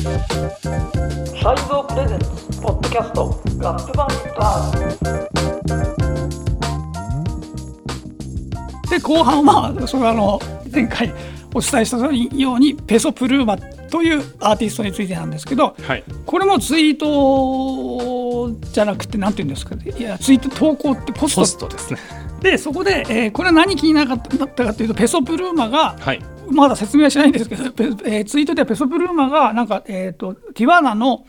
サイボープレゼンツポッドキャストラップバン。ドで後半はそれはあの前回お伝えしたようにペソプルーマというアーティストについてなんですけど、はい、これもツイートじゃなくてなんて言うんですかいやツイート投稿ってポスト。ポストですね。でそこで、えー、これは何気になかったかというとペソプルーマが、はい、まだ説明はしないんですけど、えー、ツイートではペソプルーマがなんか、えーと、ティワーナの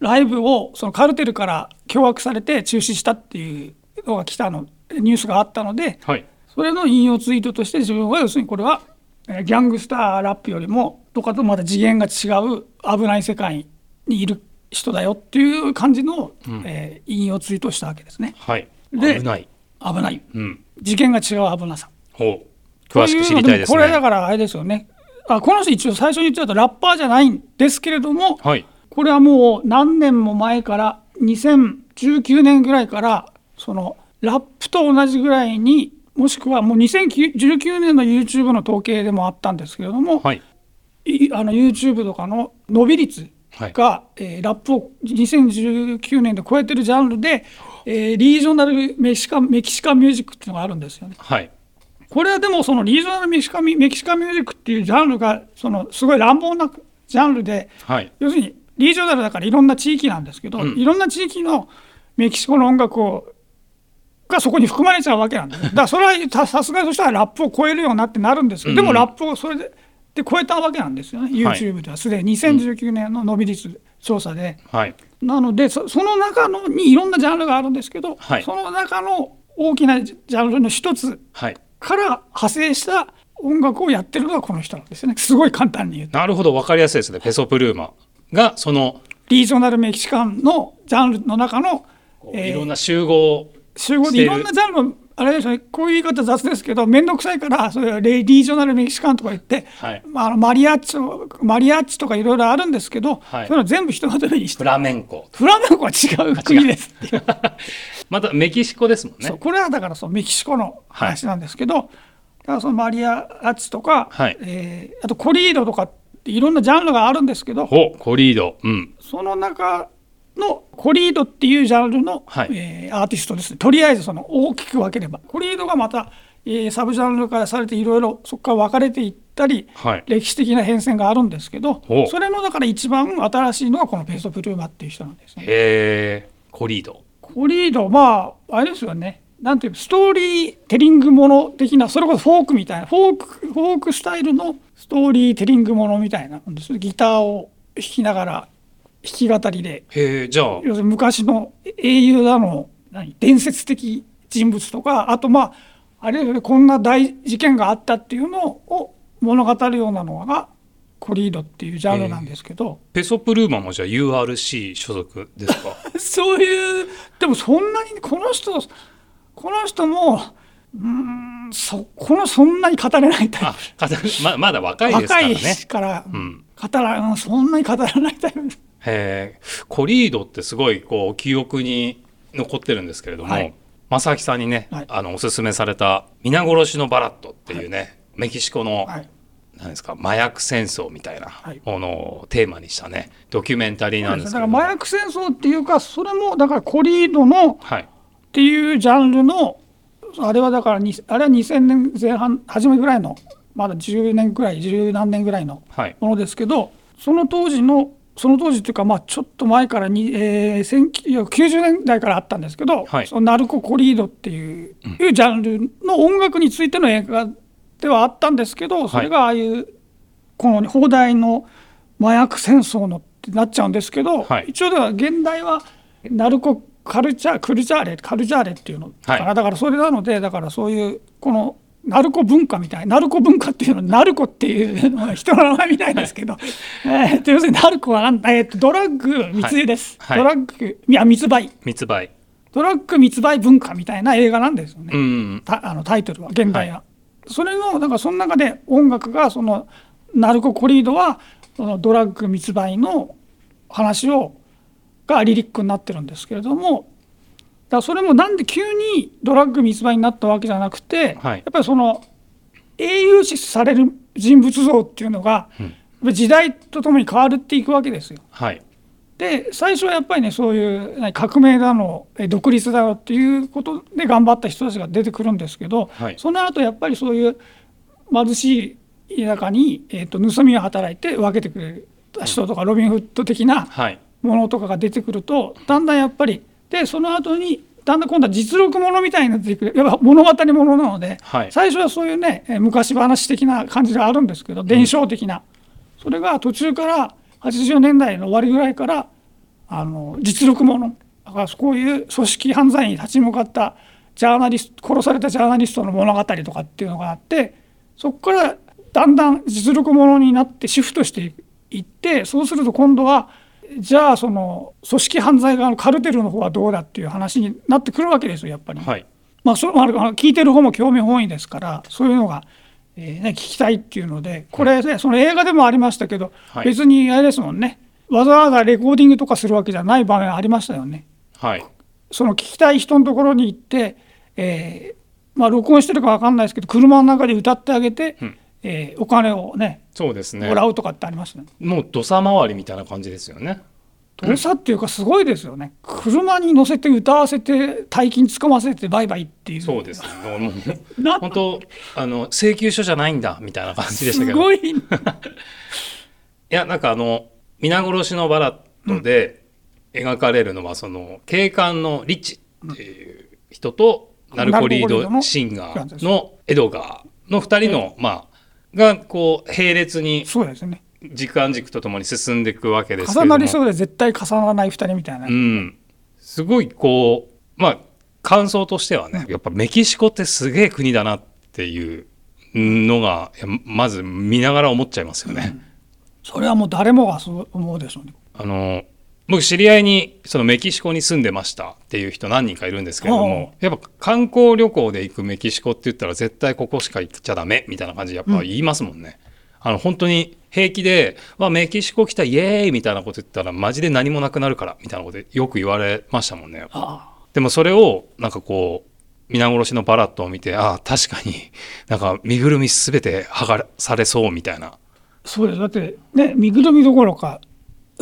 ライブをそのカルテルから凶悪されて中止したっていうのが来たのニュースがあったので、はい、それの引用ツイートとして自分は要するにこれはギャングスターラップよりもとかとまた次元が違う危ない世界にいる人だよっていう感じの、うん、えー、引用ツイートしたわけですね。はい、で危ない。危ない、うん、次元が違う危なさ。ほう詳しく知りたいですね。これだからあれですよね。あこの人一応最初に言っちゃうとラッパーじゃないんですけれども、はい、これはもう何年も前から2019年ぐらいからそのラップと同じぐらいにもしくはもう2019年の YouTube の統計でもあったんですけれども、はい、あの YouTube とかの伸び率が、はい、えー、ラップを2019年で超えてるジャンルで、えー、リージョナルメキシカメキシカンミュージックっていうのがあるんですよね。はいこれはでもそのリージョナルメキシカメキシカンミュージックっていうジャンルがそのすごい乱暴なジャンルで、はい、要するにリージョナルだからいろんな地域なんですけど、うん、いろんな地域のメキシコの音楽をがそこに含まれちゃうわけなんです、だからそれはさすがとしたらラップを超えるようになってなるんですけど、でもラップをそれでで超えたわけなんですよね、YouTube ではすでに。2019年の伸び率調査で。はい、なのでその中のにいろんなジャンルがあるんですけど、はい、その中の大きなジャンルの一つから派生した音楽をやってるのがこの人なんですよね。すごい簡単に言うと。なるほど。分かりやすいですね。ペソプルーマがそのリージョナルメキシカンのジャンルの中の、えー、いろんな集合集合でいろんなジャンルあれですねこういう言い方雑ですけど面倒くさいからそれレリージョナルメキシカンとか言って、はい、まあ、マリアッチマリアッチとかいろいろあるんですけど、はい、そういうの全部人のためにしてフラメンコ。フラメンコは違う。国です またメキシコですもんね。これはだからそうメキシコの話なんですけど、はい、だからそのマリアッチとか、はい。えー、あとコリードとかっていろんなジャンルがあるんですけどコリード、うん、その中のコリードっていうジャンルの、はい、えー、アーティストですね。とりあえずその大きく分ければ。コリードがまた、えー、サブジャンル化されていろいろそこから分かれていったり、はい、歴史的な変遷があるんですけどそれのだから一番新しいのがこのペーソプルーマっていう人なんですね。へえコリード。コリードまああれですよね。なんていうストーリーテリングもの的なそれこそフォークみたいなフォークフォークスタイルのストーリーテリングものみたいなギターを弾きながら弾き語りで。へじゃあ。要するに昔の英雄だの何伝説的人物とかあとまああれこんな大事件があったっていうのを物語るようなのがコリードっていうジャンルなんですけど、ペソプルーマもじゃあ URC 所属ですか？そういうでもそんなにこの人この人もうんそこのそんなに語れないタイプ。ままだ若いですからね。若いから、うん、語らそんなに語らないタイプへえ。コリードってすごいこう記憶に残ってるんですけれども、はい、正明さんにね、はい、あのおすすめされた「皆殺しのバラット」っていうね、はい、メキシコの、はい、なんですか麻薬戦争みたいなものをテーマにしたねドキュメンタリーなんですけど。だから麻薬戦争っていうかそれもだからコリードの、っていうジャンルのあれはだからあれは2000年前半初めぐらいのまだ10年ぐらい十何年ぐらいのものですけど、その当時のその当時というか、まあ、ちょっと前からに、えー、1990年代からあったんですけど、はい、そのナルコ・コリードっていううん、いうジャンルの音楽についての映画ではあったんですけどそれがああいう、はい、この放題の麻薬戦争のってなっちゃうんですけど、はい、一応では現代はナルコカルチャークルチャーレカルチャーレっていうのかな、はい、だからそれなのでだからそういうこのナルコ文化みたいナルコ文化っていうのはナルコっていうのは人の名前みたいですけど、はい、えー、と要するにナルコはなんえー、とドラッグ密輸です、はい、ドラッグいや密売密売ドラッグ密売文化みたいな映画なんですよね、うん、あのタイトルは現代は、はい、それのだからその中で音楽がそのナルココリードはそのドラッグ密売の話をがリリックになってるんですけれどもだそれもなんで急にドラッグ密売になったわけじゃなくて、はい、やっぱりその英雄視される人物像っていうのが、時代とともに変わっていくわけですよ。はい、で最初はやっぱりねそういう革命だの独立だのっていうことで頑張った人たちが出てくるんですけど、はい、その後やっぱりそういう貧しい田舎に、えーと、盗みを働いて分けてくれた人とか、ロビン・フッド的なものとかが出てくると、だんだんやっぱりでその後にだんだん今度は実録ものみたいになってくるやっぱ物語ものなので、はい、最初はそういうね昔話的な感じがあるんですけど伝承的な、うん、それが途中から80年代の終わりぐらいからあの実力ものだからこういう組織犯罪に立ち向かったジャーナリスト殺されたジャーナリストの物語とかっていうのがあってそこからだんだん実力ものになってシフトしていってそうすると今度はじゃあその組織犯罪側のカルテルの方はどうだっていう話になってくるわけですよやっぱり。はい、まあ、そあ聞いてる方も興味本位ですからそういうのが、えーね、聞きたいっていうのでこれ、ね、その映画でもありましたけど、はい、別にあれですもんね。わざわざレコーディングとかするわけじゃない場面ありましたよね。はい、その聞きたい人のところに行って、えーまあ、録音してるか分かんないですけど車の中で歌ってあげて、うん。えー、お金をねそうですね。もらうとかってありますね。もう土佐回りみたいな感じですよね土佐っていうかすごいですよね、車に乗せて歌わせて大金つかませてバイバイっていう。そうですね。本当あの請求書じゃないんだみたいな感じでしたけど。すごい いやなんかあの皆殺しのバラットで描かれるのは、その警官のリッチっていう人と、ナルコリードシンガーのエドガーの2人の、まあがこう並列にそうですね時間軸とともに進んでいくわけですけど重なりそうで絶対重ならない2人みたいな、うん、すごいこうまあ感想としてはね、やっぱメキシコってすげえ国だなっていうのがまず見ながら思っちゃいますよね、うん、それはもう誰もがそう思うでしょうね。あの僕知り合いにそのメキシコに住んでましたっていう人何人かいるんですけれどもやっぱ観光旅行で行くメキシコって言ったら絶対ここしか行っちゃダメみたいな感じでやっぱ言いますもんね。うん、あの本当に平気で「わメキシコ来たイエーイ!」みたいなこと言ったらマジで何もなくなるからみたいなことよく言われましたもんね。でもそれをなんかこう皆殺しのバラットを見てああ確かになんか身ぐるみ全て剥がされそうみたいな。そうです。だってね身ぐるみどころか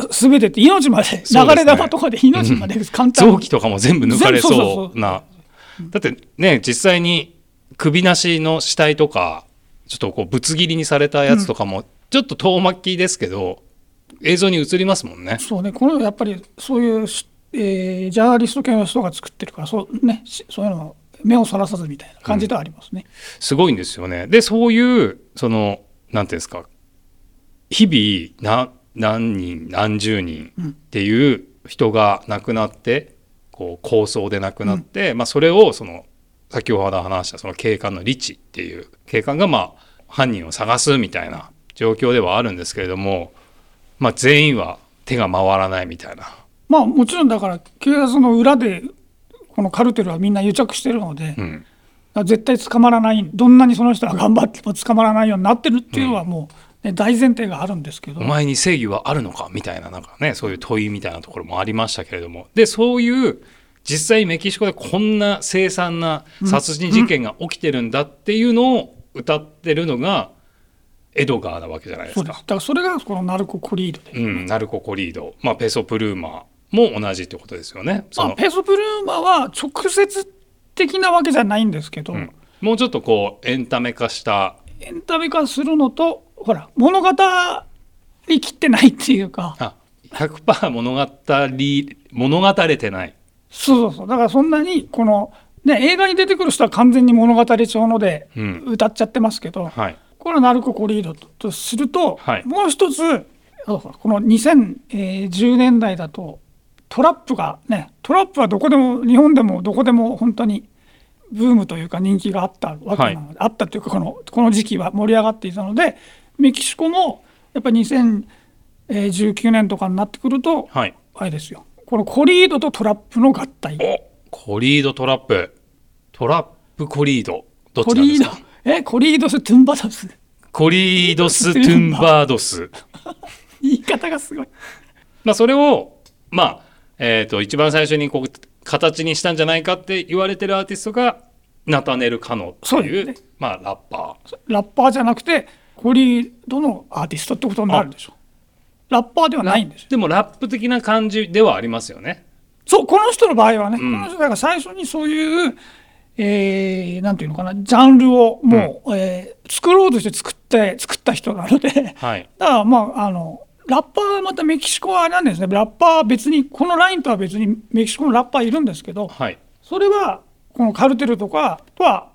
すべてって命まで流れ玉とかで命まで簡単に、臓器とかも全部抜かれそう。な。だってね実際に首なしの死体とかちょっとこうぶつ切りにされたやつとかも、ちょっと遠巻きですけど映像に映りますもんね。そうねこのやっぱりそういう、えー、ジャーナリスト系の人が作ってるからそうねそういうの目をそらさずみたいな感じではありますね。うん、すごいんですよね。でそういうそのなんていうんですか日々な何人何十人っていう人が亡くなって、こう構想で亡くなって、まあ、それをその先ほど話したその警官のリチっていう警官がまあ犯人を探すみたいな状況ではあるんですけれども、まあ、全員は手が回らないみたいな。まあもちろんだから警察の裏でこのカルテルはみんな癒着してるので、うん、絶対捕まらないどんなにその人が頑張っても捕まらないようになってるっていうのはもう、ね、大前提があるんですけど。お前に正義はあるのかみたいななんかねそういう問いみたいなところもありましたけれども。でそういう実際メキシコでこんな凄惨な殺人事件が起きてるんだっていうのを歌ってるのがエドガーなわけじゃないですか。だからそれがこのナルココリードで、うん、ナルココリード、まあ、ペソプルーマーも同じってことですよね。まあ、ペソプルーマーは直接的なわけじゃないんですけど、うん、もうちょっとこうエンタメ化した。エンタメ化するのとほら物語りきってないっていうか。あ100%物語物語れてない。そうそうそう。だからそんなにこの、ね、映画に出てくる人は完全に物語調ので歌っちゃってますけど、うんはい、これはナルココリードとすると、はい、もう一つこの2010年代だとトラップがねトラップはどこでも日本でもどこでも本当にブームというか人気があったわけなので、はい、あったというかこのこの時期は盛り上がっていたのでメキシコもやっぱり2019年とかになってくると、はい、あれですよ。このコリードとトラップの合体。コリードトラップ。トラップコリード。どっちなんですか？えコリードストゥンバドス？コリードストゥンバードス。言い方がすごい。まあそれをまあえーと、一番最初にこう形にしたんじゃないかって言われてるアーティストがナタネル・カノっていう、ね、まあ、ラッパー。ラッパーじゃなくてコリードのアーティストってことになるでしょ。ラッパーではないんですでもラップ的な感じではありますよね。そうこの人の場合はね、うん、この人だから最初にそういうえー、なんていうのかなジャンルをもう、うん、えー、作ろうとして作って作った人なので、はい、だからまああのラッパーはまたメキシコはあれなんですね。ラッパーは別にこのラインとは別にメキシコのラッパーいるんですけど、はい、それはこのカルテルとかとは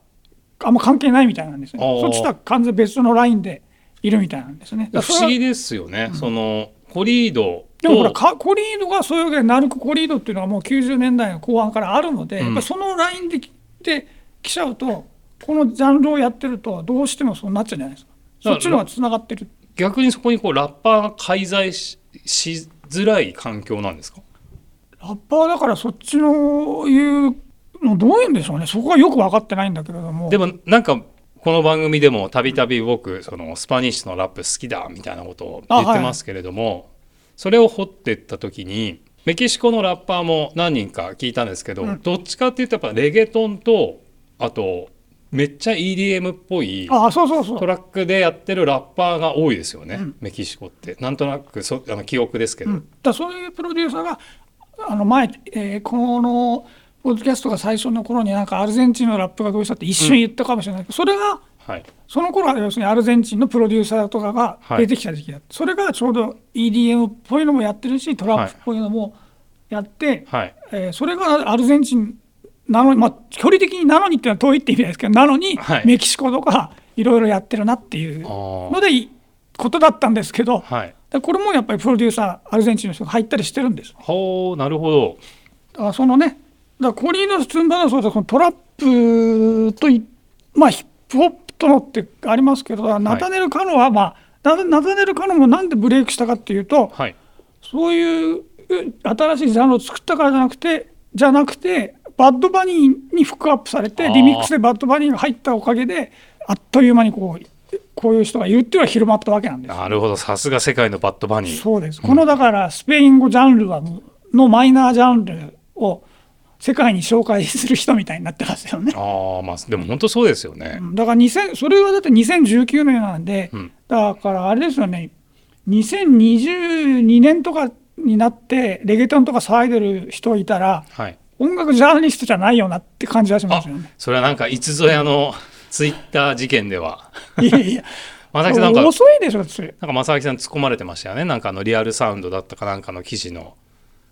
あんま関係ないみたいなんですね。そっちとは完全別のラインでいるみたいなんですね。不思議ですよね、うん、そのコリード。でもほらコリードがそういうわけでナルクコリードっていうのはもう90年代の後半からあるので、うん、やっぱそのラインでってきちゃうとこのジャンルをやってるとどうしてもそうなっちゃうじゃないですか。そっちのがつながってる。逆にそこにこうラッパーが介在ししづらい環境なんですか？ラッパーだからそっちのいうのどういうんでしょうね。そこはよく分かってないんだけれども。でもなんかこの番組でもたびたび僕そのスパニッシュのラップ好きだみたいなことを言ってますけれども、はい、それを掘っていった時にメキシコのラッパーも何人か聞いたんですけど、うん、どっちかっていうとやっぱレゲトンとあとめっちゃ EDM っぽいトラックでやってるラッパーが多いですよね、うん、メキシコって。なんとなくそあの記憶ですけど、うん、だそういうプロデューサーがあの前、えー、このポッドキャストが最初の頃になんかアルゼンチンのラップがどうしたって一瞬言ったかもしれない。けど、うん、それが、はい、その頃は要するにアルゼンチンのプロデューサーとかが出てきた時期だはい、それがちょうど EDM っぽいのもやってるしトラップっぽいのもやって、はい、えー、それがアルゼンチンなのに、まあ、距離的になのにっていうのは遠いって意味ですけどなのに、メキシコとかいろいろやってるなっていうのでいいことだったんですけど、はい、これもやっぱりプロデューサーアルゼンチンの人が入ったりしてるんです。ほうなるほど。だからそのねだコリーノ・スツンバナそうだこのトラップとまあヒップホップとのってありますけど、ナタネル・カノは、まあ、ナタネル・カノもなんでブレイクしたかっていうと、はい、そういう新しいジャンルを作ったからじゃなくてじゃなくてバッドバニーにフックアップされてリミックスでバッドバニーが入ったおかげであっという間にこうこういう人がいるっていうのは広まったわけなんです。なるほど。さすが世界のバッドバニー。そうです、うん、このだからスペイン語ジャンルはのマイナージャンルを世界に紹介する人みたいになってますよね。あまあでも本当そうですよね。だから2000それはだって2019年なんで、うん、だからあれですよね2022年とかになってレゲトンとか騒いでる人いたら、はい、音楽ジャーナリストじゃないよなって感じはしますよね。それはなんかいつぞやの ツイッター事件では。いやいや。正 木さんなんか遅いでしょそれ。なんか正木さん突っ込まれてましたよね。なんかあのリアルサウンドだったかなんかの記事の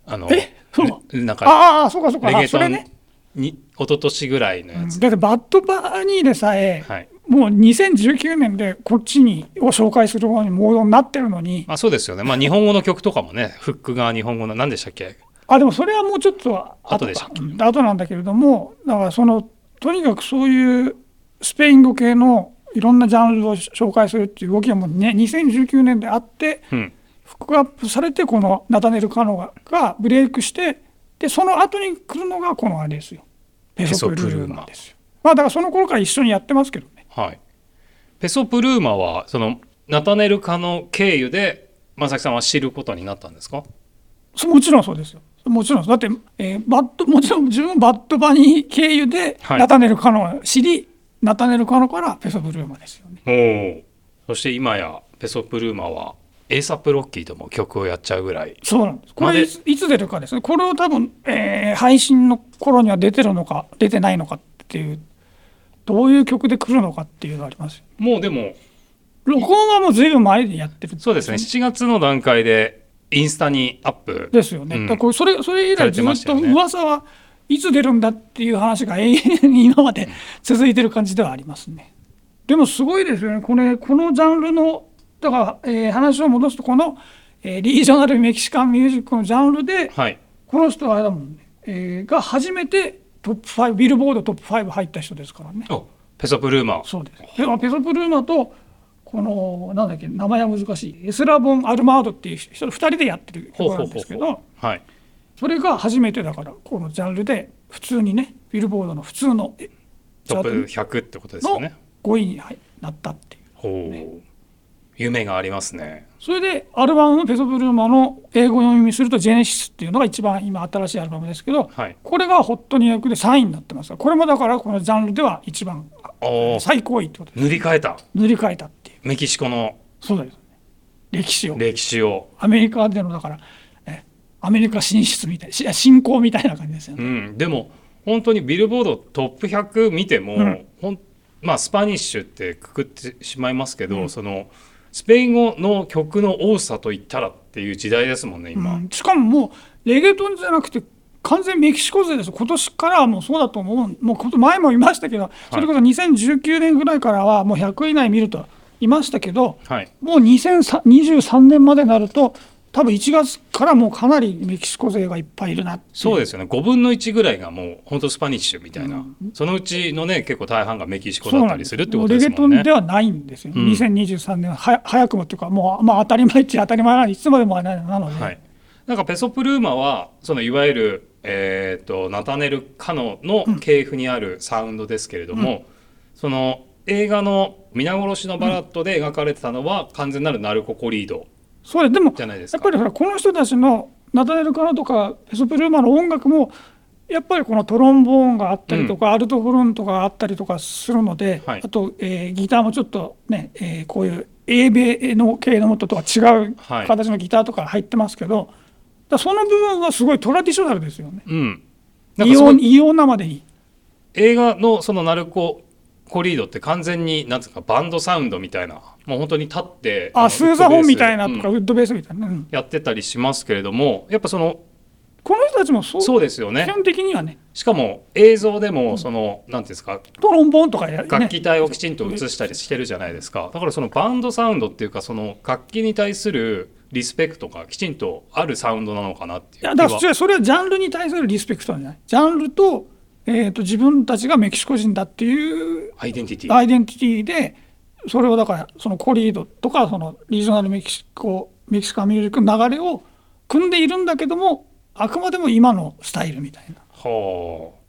あのえそうなんかああそうかそうか。レゲトンに一昨年ぐらいのやつ、うん、だってバッドバーニーでさえ、はい、もう2019年でこっちにを紹介する方にモードになってるのに。あそうですよね。まあ日本語の曲とかもねフックが日本語の何でしたっけ？あでもそれはもうちょっと後でしたっけ？後なんだけれどもだからそのとにかくそういうスペイン語系のいろんなジャンルを紹介するっていう動きがもう、ね、2019年であって、うん、フックアップされてこのナタネル・カノががブレイクしてでその後に来るのがこのあれですよペソプルーマですよ。まあだからその頃から一緒にやってますけどね。はい、ペソプルーマはそのナタネル・カノ経由で正木さんは知ることになったんですか？もちろんそうですよ。もちろんだって、えー、バットもちろん自分バッドバニー経由でナタネル・カノを知り、はい、ナタネル・カノからペソプルーマですよね。おそして今やペソプルーマはエイサップロッキーとも曲をやっちゃうぐらい。そうなんです。これいつ出るかです。ねこれを多分、えー、配信の頃には出てるのか出てないのかっていうどういう曲で来るのかっていうのがあります。もうでも録音はもうずいぶん前でやってる、ね、そうですね。7月の段階でインスタにアップ。ですよね、うん、だからそれそれ以来ずっと噂はいつ出るんだっていう話が永遠に 今まで続いてる感じではありますね。でもすごいですよね。これこのジャンルのだから、えー、話を戻すとこの、えー、リージョナルメキシカンミュージックのジャンルで、はい、この人はあれだもんね、えー、が初めてトップ5ビルボードトップ5入った人ですからね。ペソプルーマ。そうです。ペソプルーマとこのなんだっけ名前は難しい。エスラボン・アルマードっていう人2人でやってる曲なんですけどそれが初めてだからこのジャンルで普通にねビルボードの普通のトップ100ってことですよね。5位になったっていう、ね、夢がありますね。それでアルバムのペソブルーマの英語読みすると「ジェネシス」っていうのが一番今新しいアルバムですけど、はい、これがホットニューヨークで3位になってます。これもだからこのジャンルでは一番最高位ってことです。塗り替えた。塗り替えたっていう。メキシコの。そうです。歴史を。歴史を。アメリカでのだからアメリカ進出みたいな進行みたいな感じですよね、うん、でも本当にビルボードトップ100見ても、うんまあスパニッシュってくくってしまいますけど、うん、そのスペイン語の曲の多さといったらっていう時代ですもんね今、うん、しかももうレゲトンじゃなくて完全メキシコ勢です今年からはもうそうだと思う。もう前も言いましたけどそれこそ2019年ぐらいからはもう100以内見るといましたけど、はい、もう2023年までになると多分1月からもうかなりメキシコ勢がいっぱいいるなそうですよね。5分の1ぐらいがもう本当スパニッシュみたいな、うん、そのうちのね結構大半がメキシコだったりするってことですもんね。レゲトンではないんですよ、うん、2023年は早くもっていうかもう、まあ、当たり前っちゃ当たり前なのいつまでもなので、はい、なんかペソプルーマはそのいわゆる、えーと、ナタネル・カノの系譜にあるサウンドですけれども、うん、その映画の「皆殺しのバラット」で描かれてたのは完全なるナルココリードそうでもやっぱりこの人たちのナタネル・カナとかペソプルーマの音楽もやっぱりこのトロンボーンがあったりとか、うん、アルトホルンとかあったりとかするので、はい、あと、えー、ギターもちょっとね、えー、こういう英米の系のもととは違う形のギターとか入ってますけど、はい、その部分はすごいトラディショナルですよね。うん、異様異様なまでに。映画のそのナルココリードって完全になんつうかバンドサウンドみたいなもう本当に立ってあスーザーホンみたいなとか、ウッドベース。みたいな、やってたりしますけれどもやっぱそのこの人たちもそうそうですよね。基本的にはね。しかも映像でもその、うん、なんていうんですかトロンボーンとかや、ね、楽器体をきちんと映したりしてるじゃないですか。だからそのバンドサウンドっていうかその楽器に対するリスペクトがきちんとあるサウンドなのかなっていういやだからそれはジャンルに対するリスペクトなんじゃない？ジャンルと,、えーと、自分たちがメキシコ人だっていうアイデンティティアイデンティティでそれをだからそのコリードとかそのリージョナルメキシコメキシカンミュージックの流れを組んでいるんだけどもあくまでも今のスタイルみたいな。はあ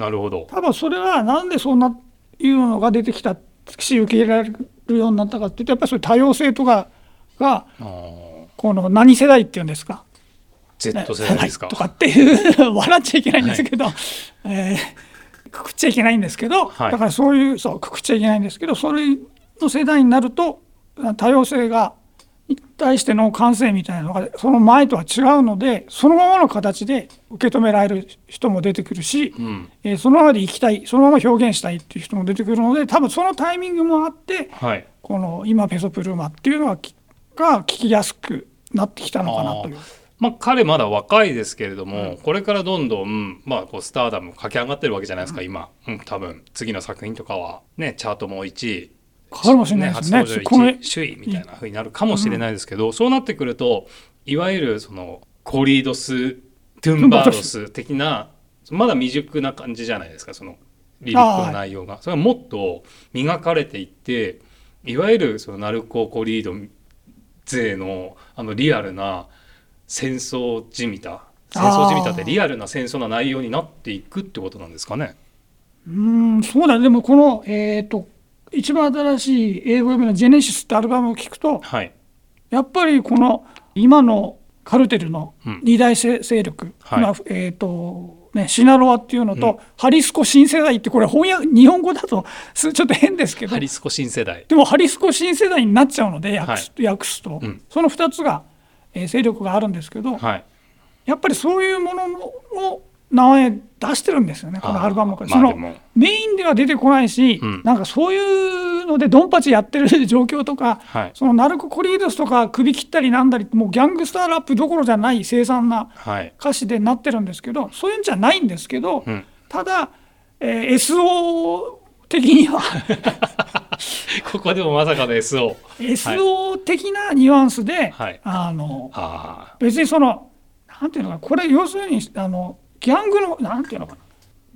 なるほど。多分それはなんでそんないうのが出てきたし受け入れられるようになったかっていうとやっぱりそういう多様性とかがこの何世代っていうんですか Z 世代ですか、とかっていう笑っちゃいけないんですけど、はい、えー、くくっちゃいけないんですけど、はい、だからそういうそうくくっちゃいけないんですけどそれの世代になると多様性がに対しての感性みたいなのがその前とは違うのでそのままの形で受け止められる人も出てくるし、うん、えー、そのままで生きたいそのまま表現したいっていう人も出てくるので多分そのタイミングもあって、はい、この今ペソプルーマっていうのがが聞きやすくなってきたのかなという。まあ、彼まだ若いですけれども、うん、これからどんどん、まあ、こうスターダム駆け上がってるわけじゃないですか、うん、今、うん、多分。次の作品とかは。ねチャートも1位。かもしれないですね。初登場首位みたいなふうになるかもしれないですけど、うん、そうなってくるといわゆるそのコリードストゥンバードス的なまだ未熟な感じじゃないですかそのリリックの内容が。それはもっと磨かれていっていわゆるそのナルココリード勢のあのリアルな戦争じみた。戦争じみたってリアルな戦争の内容になっていくってことなんですかね。うんそうだでもこの、えーと一番新しい英語読みの「ジェネシス」ってアルバムを聴くと、はい、やっぱりこの今のカルテルの二大勢力、うんはい、えーとね、シナロアっていうのと、うん、ハリスコ新世代ってこれ翻訳日本語だとちょっと変ですけどハリスコ新世代。でもハリスコ新世代になっちゃうので訳す,、訳すと、うん、その2つが、えー、勢力があるんですけど、はい、やっぱりそういうものの名前出してるんですよねこのアルバムから、そのメインでは出てこないし、うん、なんかそういうのでドンパチやってる状況とか、はい、そのナルコ・コリードスとか首切ったりなんだりもうギャングスターラップどころじゃない凄惨な歌詞でなってるんですけど、はい、そういうんじゃないんですけど、うん、ただ、えー、SO 的には ここでもまさかの SO。SO 的なニュアンスで、はい、あの別にそのなんていうのかこれ要するにあのギャングのなんていうのかな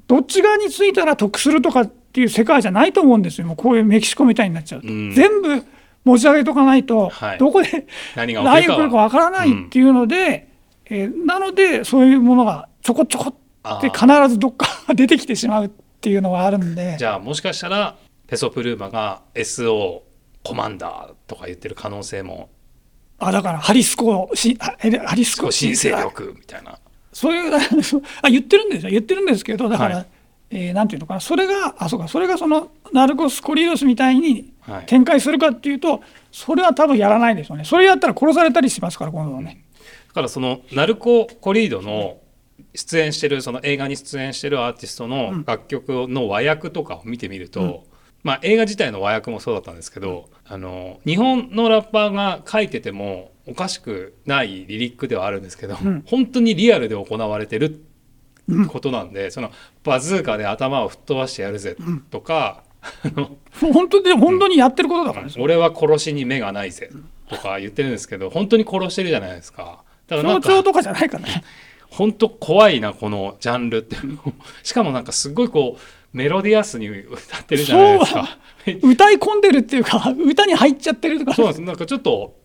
どっち側についたら得するとかっていう世界じゃないと思うんですよ。もうこういうメキシコみたいになっちゃうと、うん、全部持ち上げとかないと、はい、どこで何が起こるかわからないっていうので、うん、えー、なのでそういうものがちょこちょこって必ずどっか出てきてしまうっていうのがあるんで。じゃあもしかしたらペソプルーマが SO コマンダーとか言ってる可能性も。あだからハリスコハリスコ新勢力みたいな。そういう あ言ってるんですよ。言ってるんですけどだから、はい、えー、なんていうのかな。それがあそうか。それがそのナルコス・コリードスみたいに展開するかっていうと、はい、それは多分やらないでしょうね。それやったら殺されたりしますから今度はね。だからそのナルコ・コリードの出演してるその映画に出演してるアーティストの楽曲の和訳とかを見てみると、うん、まあ、映画自体の和訳もそうだったんですけどあの日本のラッパーが書いててもおかしくないリリックではあるんですけど、うん、本当にリアルで行われてることなんで、うん、そのバズーカで頭を吹っ飛ばしてやるぜとか、本当で本当にやってることだから、ね、俺は殺しに目がないぜとか言ってるんですけど本当に殺してるじゃないですか。だから象徴とかじゃないかね。本当怖いなこのジャンルって。しかもなんかすごいこうメロディアスに歌ってるじゃないですか。歌い込んでるっていうか歌に入っちゃってるとか。そうなんです。なんかちょっと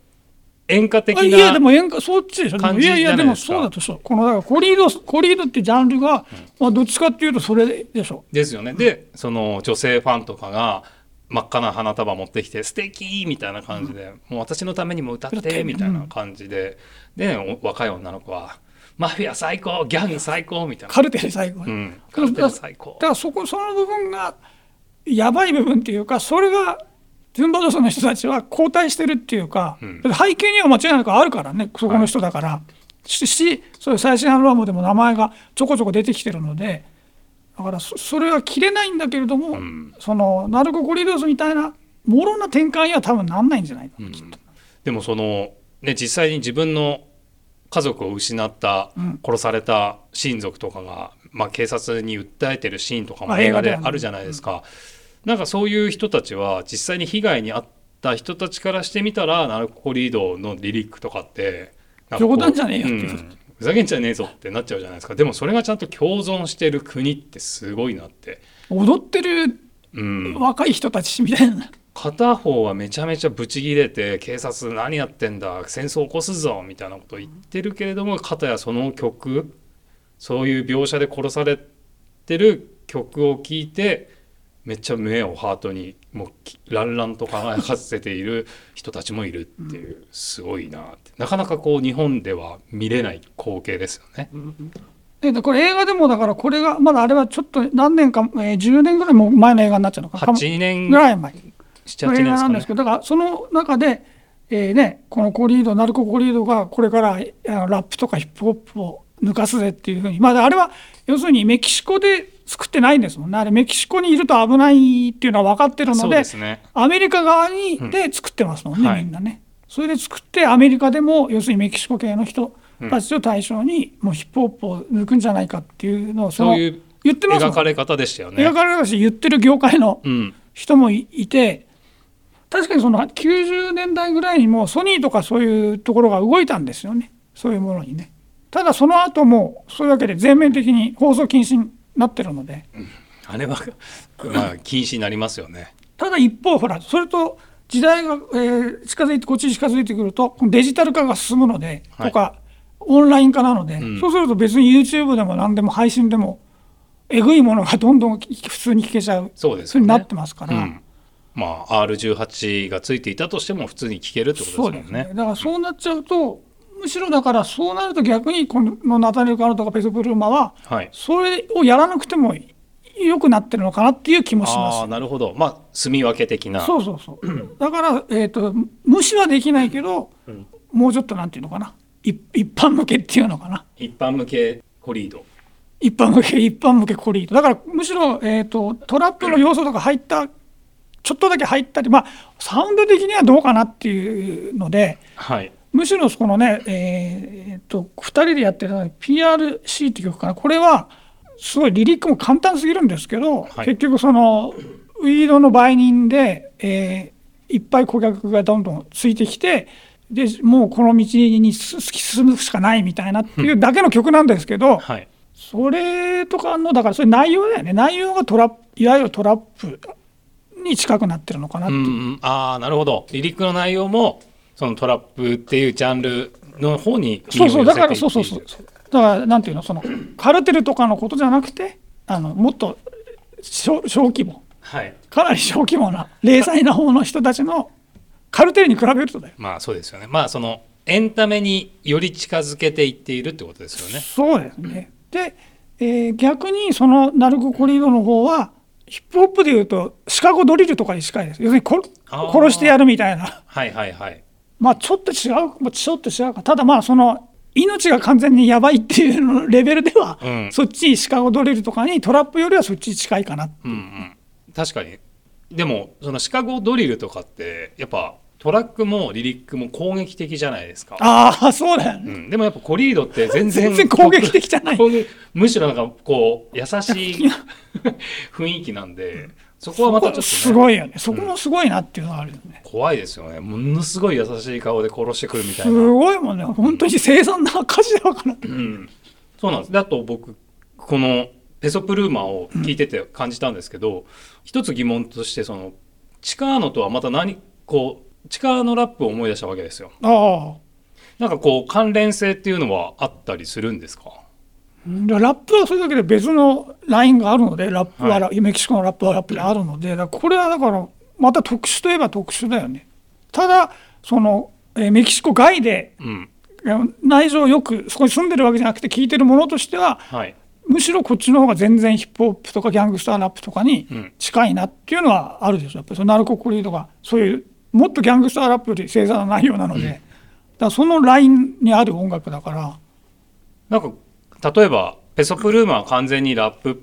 演歌的ないやでも演歌そっちでしょ。いやいやでもそうだとそう。このだからコリードコリードってジャンルが、うん、まあ、どっちかっていうとそれでしょ。ですよね。でその女性ファンとかが真っ赤な花束持ってきて「素敵みたいな感じで、うん、もう私のためにも歌ってみたいな感じで、で若い女の子はマフィア最高ギャング最高みたいな。カルテル最高、うん、カルテル最高。だからそこその部分がやばい部分っていうかそれがズンバドスの人たちは交代してるっていうか、うん、背景には間違いなくあるからねそこの人だから、はい、しそういう最新アルバムでも名前がちょこちょこ出てきてるのでだからそれは切れないんだけれども、うん、そのナルコ・コリドスみたいなもろな展開には多分なんないんじゃないかな、うん、でもその、ね、実際に自分の家族を失った、殺された親族とかが、まあ、警察に訴えてるシーンとかも映画であるじゃないですか。なんかそういう人たちは実際に被害に遭った人たちからしてみたらナルコリードのリリックとかって冗談じゃねえよって、うん、ふざけんじゃねえぞってなっちゃうじゃないですか。でもそれがちゃんと共存してる国ってすごいなって。踊ってる若い人たちみたいな、片方はめちゃめちゃブチギレて警察何やってんだ戦争起こすぞみたいなことを言ってるけれども片やその曲そういう描写で殺されてる曲を聴いてめっちゃ目をハートにもうランランと輝かせている人たちもいるっていうすごいなって。なかなかこう日本では見れない光景ですよね。えこれ映画でもだからこれがまだあれはちょっと何年か、えー、10年ぐらいも前の映画になっちゃうのか。8年ぐらい前の映画なんですけど、だからその中で、えーね、このコリードナルココリードがこれからあのラップとかヒップホップを抜かすぜっていうふうにまああれは要するにメキシコで作ってないんですもんね。あれメキシコにいると危ないっていうのは分かってるので、ね、アメリカ側にで作ってますもんね、うん、みんなね。それで作ってアメリカでも要するにメキシコ系の人たちを対象にもうヒップホップを抜くんじゃないかっていうのをその言ってます描かれ方でしたよね。描かれ方し言ってる業界の人もいて、確かにその90年代ぐらいにもソニーとかそういうところが動いたんですよね。そういうものにね。ただその後もそういうわけで全面的に放送禁止になってるので、うん、あれはまあ禁止になりますよね。ただ一方ほらそれと時代が、えー、近づいてこっちに近づいてくるとデジタル化が進むので、はい、とかオンライン化なので、うん、そうすると別に YouTube でも何でも配信でもえぐいものがどんどん普通に聞けちゃう。そうです、ね、になってますから。うんまあ、R18 がついていたとしても普通に聞けるってことですもんね。ねだからそうなっちゃうと、むしろだからそうなると逆にこのナタニル・カールとかペソプルーマは、それをやらなくても良くなってるのかなっていう気もします。あなるほど、まあ、住み分け的な。そうそうそう。だから、えーと、無視はできないけど、うん、もうちょっとなんていうのかな一般向けっていうのかな。一般向けコリード。一般向け一般向けコリードだからむしろ、えーとトラップの要素とか入ったちょっとだけ入ったり、まあ、サウンド的にはどうかなっていうので、はい、むしろこのね、えー、っと2人でやってる PRC って曲かな。これはすごいリリックも簡単すぎるんですけど、はい、結局そのウィードの売人で、えー、いっぱい顧客がどんどんついてきてでもうこの道に突き進むしかないみたいなっていうだけの曲なんですけど、はい、それとかのだからそれ内容だよね。内容がトラいわゆるトラップに近くなってるのかなっていう。うん、ああなるほど。リリックの内容もそのトラップっていうジャンルの方にそうそうだからそうそうそうだからなんていうのそのカルテルとかのことじゃなくてあのもっと小小規模、はい、かなり小規模な零細な方の人たちのカルテルに比べるとだよ。まあそうですよね。まあそのエンタメにより近づけていっているってことですよね。そうですね。でえー、逆にそのナルココリードの方はヒップホップでいうとシカゴドリルとかに近いです。要するに殺してやるみたいな。はいはいはい。まあちょっと違うちょっと違うか。ただまあその命が完全にやばいっていうのレベルでは、うん、そっちシカゴドリルとかにトラップよりはそっちに近いかなうんうん、確かに。でもそのシカゴドリルとかってやっぱトラックもリリックも攻撃的じゃないですか。ああそうだよね、うん、でもやっぱコリードって全然全然攻撃的じゃない。むしろなんかこう優しい 雰囲気なんでそこはまたちょっと、ね、すごいよね。そこもすごいなっていうのはあるよね、うん、怖いですよね。ものすごい優しい顔で殺してくるみたいな。すごいもんね。本当に凄惨な火事だから、うん、そうなんです。であと僕このペソプルーマを聞いてて感じたんですけど、うん、一つ疑問としてそのチカーノとはまた何こう地下のラップを思い出したわけですよ。ああ。なんかこう関連性っていうのはあったりするんですか？ラップはそれだけで別のラインがあるのでラップは、はい、メキシコのラップはラップであるのでこれはだからまた特殊といえば特殊だよね。ただその、えー、メキシコ外で、うん、内情よくそこに住んでるわけじゃなくて聞いてるものとしては、はい、むしろこっちの方が全然ヒップホップとかギャングスターラップとかに近いなっていうのはあるでしょ、やっぱりそのナルココリーとかそういうもっとギャングスターラップより精査な内容なので、うん、だそのラインにある音楽だから。なんか例えばペソプルームは完全にラップっ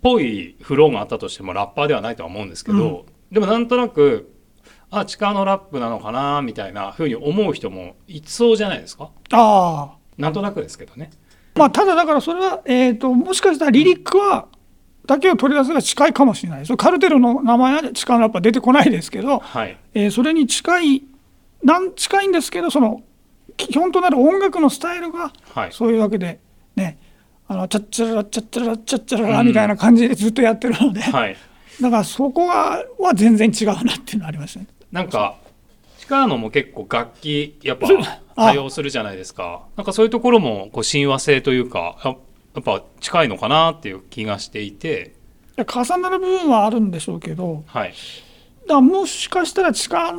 ぽいフローがあったとしてもラッパーではないとは思うんですけど、うん、でもなんとなくあ地下のラップなのかなみたいなふうに思う人もいそうじゃないですか？あ。なんとなくですけどね。まあ、ただだからそれは、えーと、もしかしたらリリックはだけを取り出せば近いかもしれない。そカルテルの名前は地下のラップは出てこないですけど、はい、えー、それに近いなん近いんですけどその基本となる音楽のスタイルがそういうわけでね、あのチャッチャラチャッチャラチャッチャラみたいな感じでずっとやってるので、うんはい、だからそこはは全然違うなっていうのはありますね。なんかチカーノも結構楽器やっぱ多用するじゃないですか。なんかそういうところもこう親和性というかやっぱ近いのかなっていう気がしていて。重なる部分はあるんでしょうけど、はい、だもしかしたら地下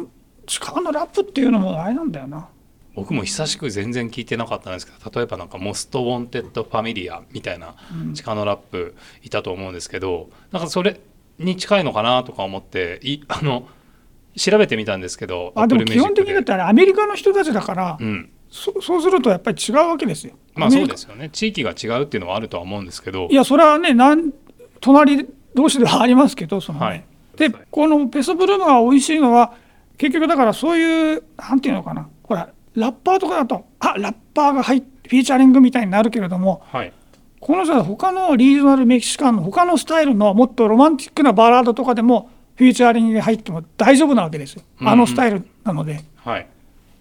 地下のラップっていうのもあれなんだよな。僕も久しく全然聞いてなかったんですけど例えばなんか「モスト・ウォンテッド・ファミリア」みたいな地下のラップいたと思うんですけど、うん、なんかそれに近いのかなとか思ってい あの調べてみたんですけどあでも基本的に言ったらアメリカの人たちだから、うん、そそうするとやっぱり違うわけですよ。まあそうですよね。地域が違うっていうのはあるとは思うんですけど。いやそれはねなん隣同士ではありますけどその、ね、はい、でこのペソブルームが美味しいのは結局だからそういうなんていうのかな。ほらラッパーとかだとあラッパーが入フィーチャリングみたいになるけれども、はい、この人は他のリージョナルメキシカンの他のスタイルのもっとロマンティックなバラードとかでもフィーチャリングが入っても大丈夫なわけですよ、あのスタイルなので。はい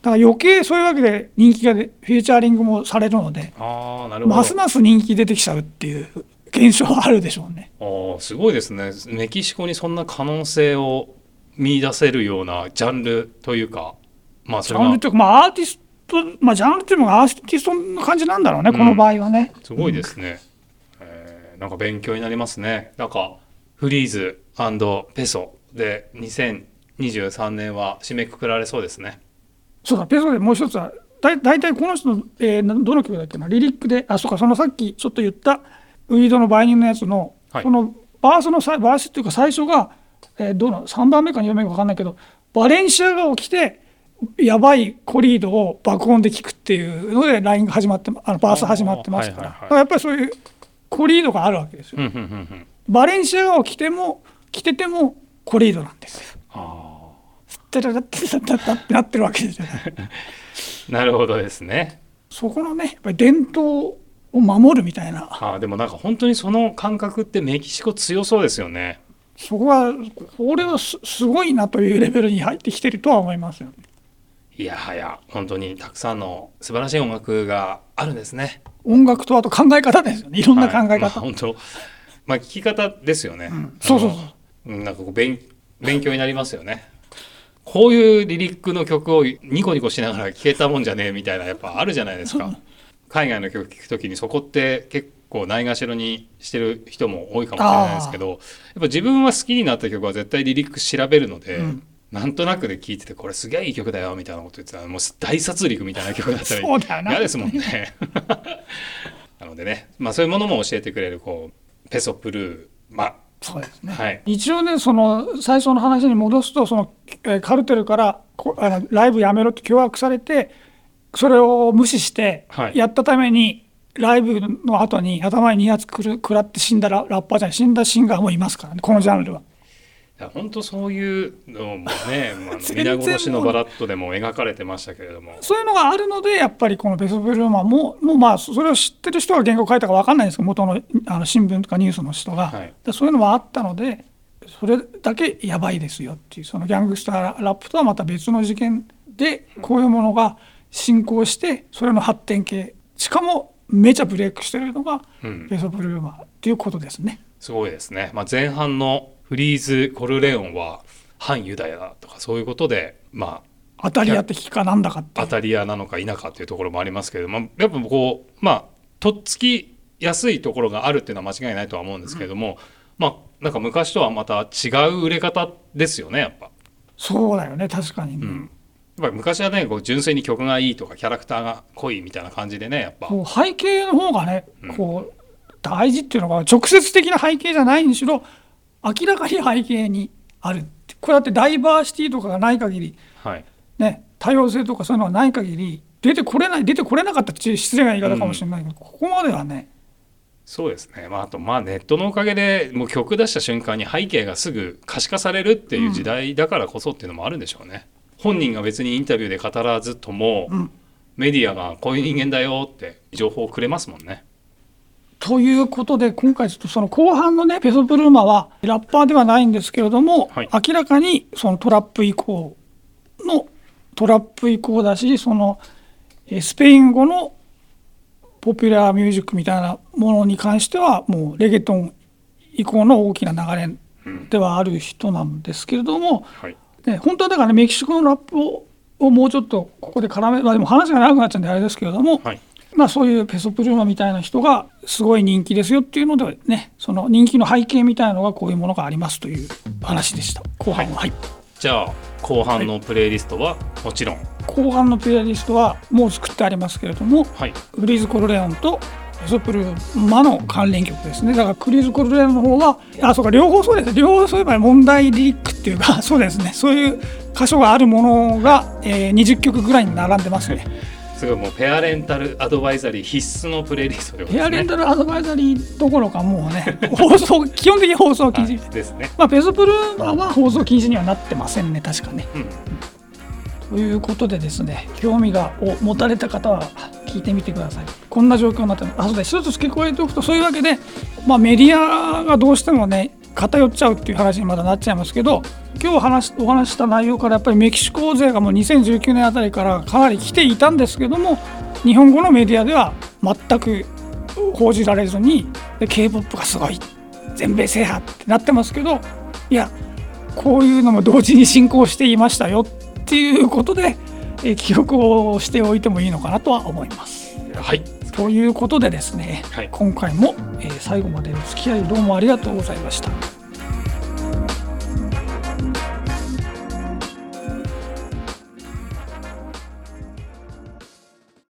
だから余計そういうわけで人気がフィーチャリングもされるのであなるほど。ますます人気出てきちゃうっていう現象はあるでしょうね。あすごいですね。メキシコにそんな可能性を見出せるようなジャンルというかまあそれジャンルというかまあアーティストまあジャンルっていうのがアーティストの感じなんだろうね、うん、この場合はね。すごいですね、うん、えー、なんか勉強になりますね。なんかフリーズペソで2023年は締めくくられそうですねそうだペソでもう一つはだ大体この人の、えー、どの曲だっけな？リリックであそうかそのさっきちょっと言ったウィードの売人のやつの、はい、そのバースのバースっていうか最初が、えー、どの3番目か2番目か分かんないけどバレンシアが起きてやばいコリードを爆音で聞くっていうのでラインが始まってあのバース始まってますから,、はいはいはい、やっぱりそういうコリードがあるわけですよ。バレンシアが起きても来ててもコリードなんですよ。タララッタタタってなってるわけですよね。なるほどですね。そこのねやっぱり伝統を守るみたいな。あでもなんか本当にその感覚ってメキシコ強そうですよね。そこはこれはすすごいなというレベルに入ってきてるとは思いますよね。いやはや本当にたくさんの素晴らしい音楽があるんですね。音楽とあと考え方ですよね。いろんな考え方。はいまあ、本当まあ聞き方ですよね。うん、そうそうそう。なんかこう勉勉強になりますよね。こういうリリックの曲をニコニコしながら聴けたもんじゃねえみたいなやっぱあるじゃないですか。海外の曲聴くときにそこって結構ないがしろにしてる人も多いかもしれないですけどやっぱ自分は好きになった曲は絶対リリック調べるので、うん、なんとなくで聴いててこれすげえいい曲だよみたいなこと言ってたらもう大殺戮みたいな曲だったら嫌ですもんね。なのでね、まあ、そういうものも教えてくれるこうペソプルーマそうですね、はい、一応ねその最初の話に戻すとその、えカルテルからあのライブやめろって脅迫されてそれを無視してやったために、ライブの後に頭に2発食らって死んだラッパーじゃない死んだシンガーもいますからねこのジャンルは。本当そういうのもね、まあ、皆殺しのバラットでも描かれてましたけれども。そういうのがあるのでやっぱりこのベソブルーマンももうまあそれを知ってる人が原稿書いたか分かんないんですけど元のあの新聞とかニュースの人が、はい、そういうのもあったのでそれだけやばいですよっていうそのギャングスターラップとはまた別の事件でこういうものが進行してそれの発展系。しかもめちゃブレイクしてるのがベソブルーマンっていうことですね。すごいですね、まあ、前半のフリーズ・コルレオンは反ユダヤだとかそういうことでまあ当たり屋的かなんだかって。当たり屋なのか否かっていうところもありますけれどもやっぱこうまあとっつきやすいところがあるっていうのは間違いないとは思うんですけれども、うん、まあなんか昔とはまた違う売れ方ですよねやっぱ。そうだよね確かに、うん、やっぱり昔はねこう純粋に曲がいいとかキャラクターが濃いみたいな感じでねやっぱ。背景の方がね、こう大事っていうのが直接的な背景じゃないにしろ明らかに背景にある。これだってダイバーシティとかがない限り、はい。ね、多様性とかそういうのがない限り出てこれない出てこれなかったって失礼な言い方かもしれないけど、うん、ここまではね。そうですね、まあ、あとまあネットのおかげでもう曲出した瞬間に背景がすぐ可視化されるっていう時代だからこそっていうのもあるんでしょうね。うん、本人が別にインタビューで語らずとも、うん、メディアがこういう人間だよって情報をくれますもんね。ということで今回ちょっとその後半のねペソプルーマはラッパーではないんですけれども、はい、明らかにそのトラップ以降のトラップ以降だしそのスペイン語のポピュラーミュージックみたいなものに関してはもうレゲトン以降の大きな流れではある人なんですけれども、はい、ね、本当はだから、ね、メキシコのラップををもうちょっとここで絡め、まあ、でも話が長くなっちゃうんであれですけれども、はい、まあ、そういうペソプルーマみたいな人がすごい人気ですよっていうのでねその人気の背景みたいなのがこういうものがありますという話でした。後半は、はい、じゃあ後半のプレイリストはもちろん、後半のプレイリストはもう作ってありますけれども、はい、フリーズ・コルレオンとペソプルマの関連曲ですね。だからクリーズ・コルレオンの方はあそうか両方そうです両方そういえば問題リリックっていうか そうですね。そういう箇所があるものが、えー、20曲ぐらいに並んでますね。すごいもうペアレンタルアドバイザリー必須のプレイリストで、ね、ペアレンタルアドバイザリーどころかもうね 放送基本的に放送禁止、はい、ですね。まあペソプルーマは放送禁止にはなってませんね確かね、うん、ということでですね興味がを持たれた方は聞いてみてください。こんな状況になってます。あそうだ一つ付け加えておくとそういうわけで、まあ、メディアがどうしてもね偏っちゃうっていう話にまだなっちゃいますけど今日話お話した内容からやっぱりメキシコ勢がもう2019年あたりからかなり来ていたんですけども日本語のメディアでは全く報じられずに k p o p がすごい全米制覇ってなってますけどいやこういうのも同時に進行していましたよっていうことで記録をしておいてもいいのかなとは思います。はいということでですね、はい、今回も、え最後までお付き合いどうもありがとうございました。